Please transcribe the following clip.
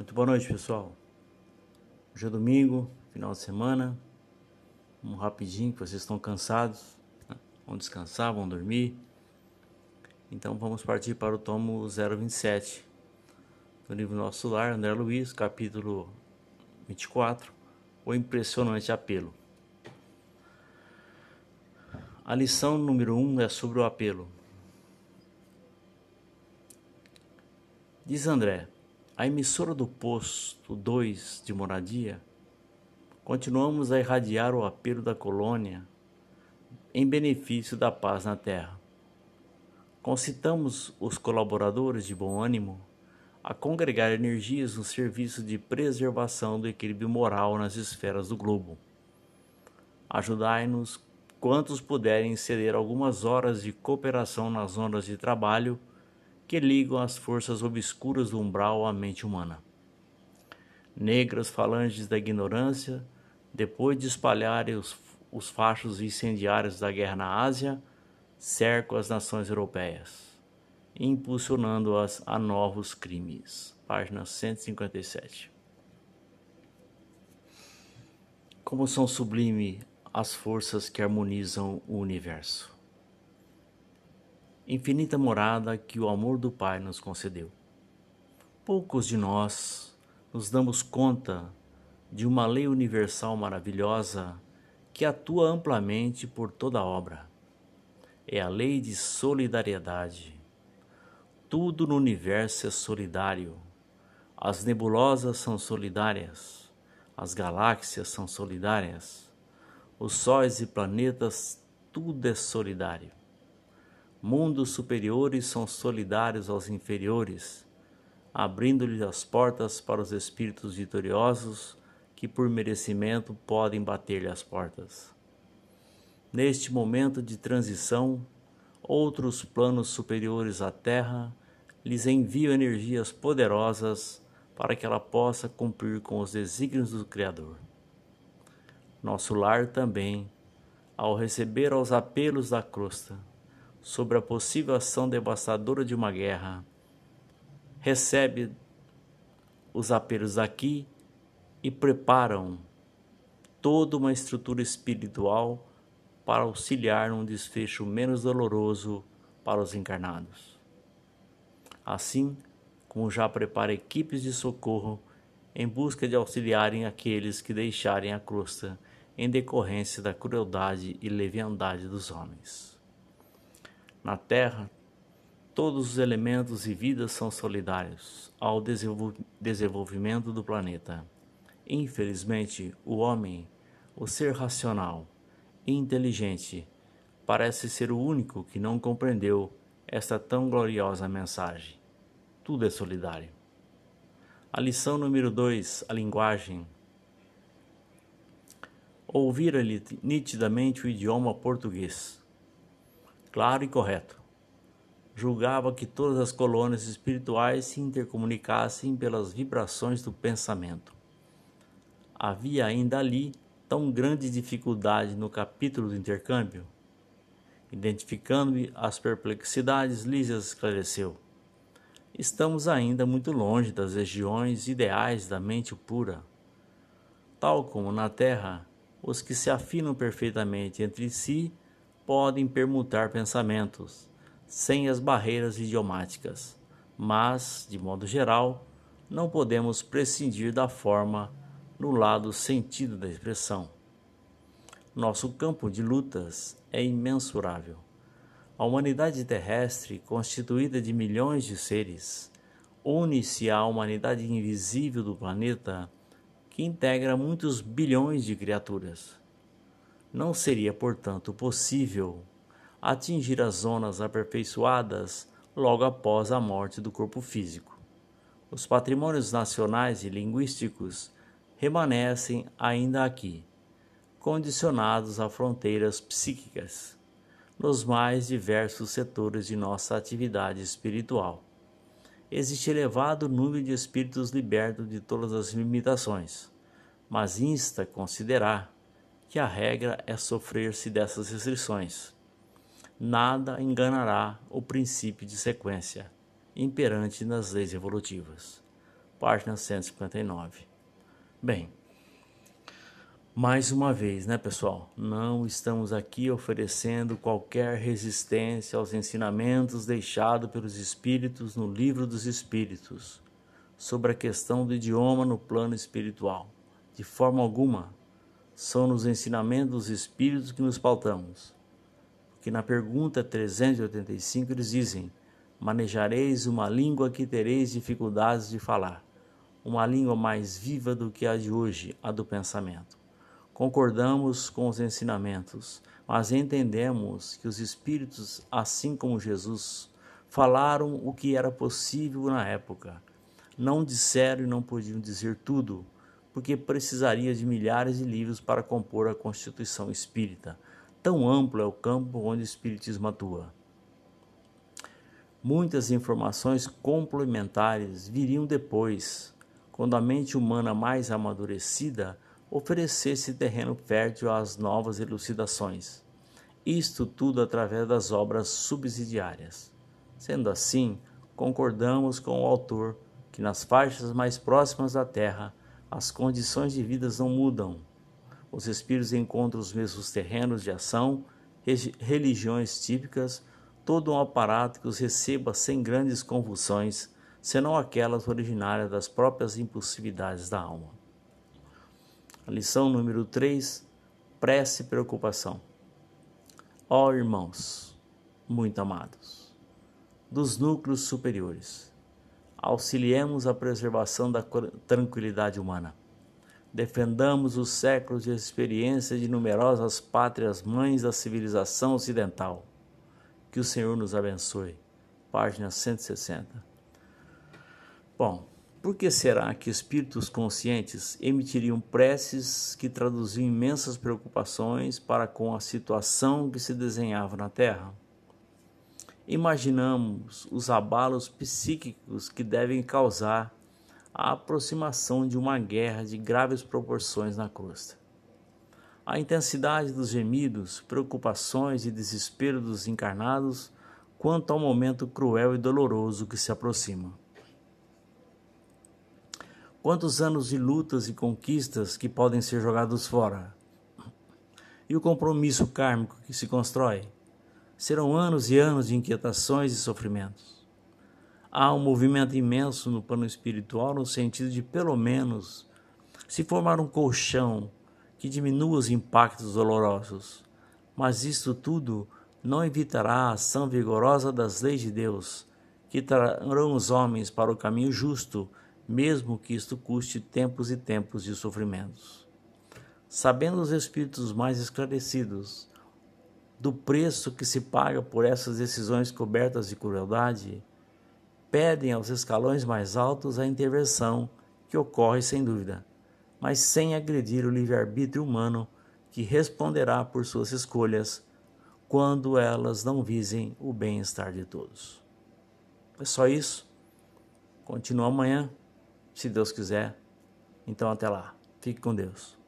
Muito boa noite, pessoal. Hoje é domingo, final de semana. Um rapidinho, que vocês estão cansados. Né? Vão descansar, vão dormir. Então vamos partir para o tomo 027 do livro Nosso Lar, André Luiz, capítulo 24, O Impressionante Apelo. A lição número 1 um é sobre o apelo. Diz André, a emissora do posto 2 de moradia, continuamos a irradiar o apelo da colônia em benefício da paz na terra. Concitamos os colaboradores de bom ânimo a congregar energias no serviço de preservação do equilíbrio moral nas esferas do globo. Ajudai-nos quantos puderem ceder algumas horas de cooperação nas zonas de trabalho que ligam as forças obscuras do umbral à mente humana. Negras falanges da ignorância, depois de espalharem os, os fachos incendiários da guerra na Ásia, cercam as nações europeias, impulsionando-as a novos crimes. Página 157. Como são sublime as forças que harmonizam o universo infinita morada que o amor do Pai nos concedeu. Poucos de nós nos damos conta de uma lei universal maravilhosa que atua amplamente por toda a obra. É a lei de solidariedade. Tudo no universo é solidário. As nebulosas são solidárias, as galáxias são solidárias, os sóis e planetas, tudo é solidário. Mundos superiores são solidários aos inferiores, abrindo-lhes as portas para os espíritos vitoriosos que, por merecimento, podem bater-lhe as portas. Neste momento de transição, outros planos superiores à Terra lhes enviam energias poderosas para que ela possa cumprir com os desígnios do Criador. Nosso lar também, ao receber aos apelos da crosta, sobre a possível ação devastadora de uma guerra, recebe os apelos aqui e preparam toda uma estrutura espiritual para auxiliar num desfecho menos doloroso para os encarnados. Assim como já prepara equipes de socorro em busca de auxiliarem aqueles que deixarem a crosta em decorrência da crueldade e leviandade dos homens. Na Terra, todos os elementos e vidas são solidários ao desenvolvimento do planeta. Infelizmente, o homem, o ser racional e inteligente, parece ser o único que não compreendeu esta tão gloriosa mensagem. Tudo é solidário. A lição número 2, a linguagem. Ouvira-lhe nitidamente o idioma português claro e correto. Julgava que todas as colônias espirituais se intercomunicassem pelas vibrações do pensamento. Havia ainda ali tão grande dificuldade no capítulo do intercâmbio? Identificando-me as perplexidades, Lísias esclareceu. Estamos ainda muito longe das regiões ideais da mente pura. Tal como na Terra, os que se afinam perfeitamente entre si podem permutar pensamentos, sem as barreiras idiomáticas, mas, de modo geral, não podemos prescindir da forma no lado sentido da expressão. Nosso campo de lutas é imensurável. A humanidade terrestre, constituída de milhões de seres, une-se à humanidade invisível do planeta, que integra muitos bilhões de criaturas. Não seria, portanto, possível atingir as zonas aperfeiçoadas logo após a morte do corpo físico. Os patrimônios nacionais e linguísticos remanescem ainda aqui, condicionados a fronteiras psíquicas, nos mais diversos setores de nossa atividade espiritual. Existe elevado número de espíritos libertos de todas as limitações, mas insta considerar que a regra é sofrer-se dessas restrições. Nada enganará o princípio de sequência imperante nas leis evolutivas. página 159. Bem, mais uma vez, né, pessoal? Não estamos aqui oferecendo qualquer resistência aos ensinamentos deixados pelos Espíritos no Livro dos Espíritos sobre a questão do idioma no plano espiritual. De forma alguma, são nos ensinamentos dos Espíritos que nos pautamos. Porque na pergunta 385 eles dizem: Manejareis uma língua que tereis dificuldades de falar, uma língua mais viva do que a de hoje, a do pensamento concordamos com os ensinamentos, mas entendemos que os Espíritos, assim como Jesus, falaram o que era possível na época. Não disseram e não podiam dizer tudo, porque precisaria de milhares de livros para compor a Constituição Espírita. Tão amplo é o campo onde o Espiritismo atua. Muitas informações complementares viriam depois, quando a mente humana mais amadurecida oferecesse terreno fértil às novas elucidações. Isto tudo através das obras subsidiárias. Sendo assim, concordamos com o autor que nas faixas mais próximas da Terra as condições de vida não mudam. Os espíritos encontram os mesmos terrenos de ação, religiões típicas, todo um aparato que os receba sem grandes convulsões, senão aquelas originárias das próprias impulsividades da alma. Lição número 3, prece e preocupação. Ó oh, irmãos, muito amados, dos núcleos superiores, auxiliemos a preservação da tranquilidade humana. Defendamos os séculos de experiência de numerosas pátrias mães da civilização ocidental. Que o Senhor nos abençoe. Página 160. Bom, por que será que espíritos conscientes emitiriam preces que traduziam imensas preocupações para com a situação que se desenhava na Terra? Imaginamos os abalos psíquicos que devem causar a aproximação de uma guerra de graves proporções na crosta. A intensidade dos gemidos, preocupações e desespero dos encarnados quanto ao momento cruel e doloroso que se aproxima. Quantos anos de lutas e conquistas que podem ser jogados fora? E o compromisso kármico que se constrói? Serão anos e anos de inquietações e sofrimentos. Há um movimento imenso no plano espiritual no sentido de, pelo menos, se formar um colchão que diminua os impactos dolorosos. Mas isto tudo não evitará a ação vigorosa das leis de Deus, que trarão os homens para o caminho justo mesmo que isto custe tempos e tempos de sofrimentos. Sabendo os espíritos mais esclarecidos do preço que se paga por essas decisões cobertas de crueldade, pedem aos escalões mais altos a intervenção, que ocorre sem dúvida, mas sem agredir o livre-arbítrio humano que responderá por suas escolhas quando elas não visem o bem-estar de todos. É só isso. Continua amanhã se Deus quiser. Então até lá. Fique com Deus.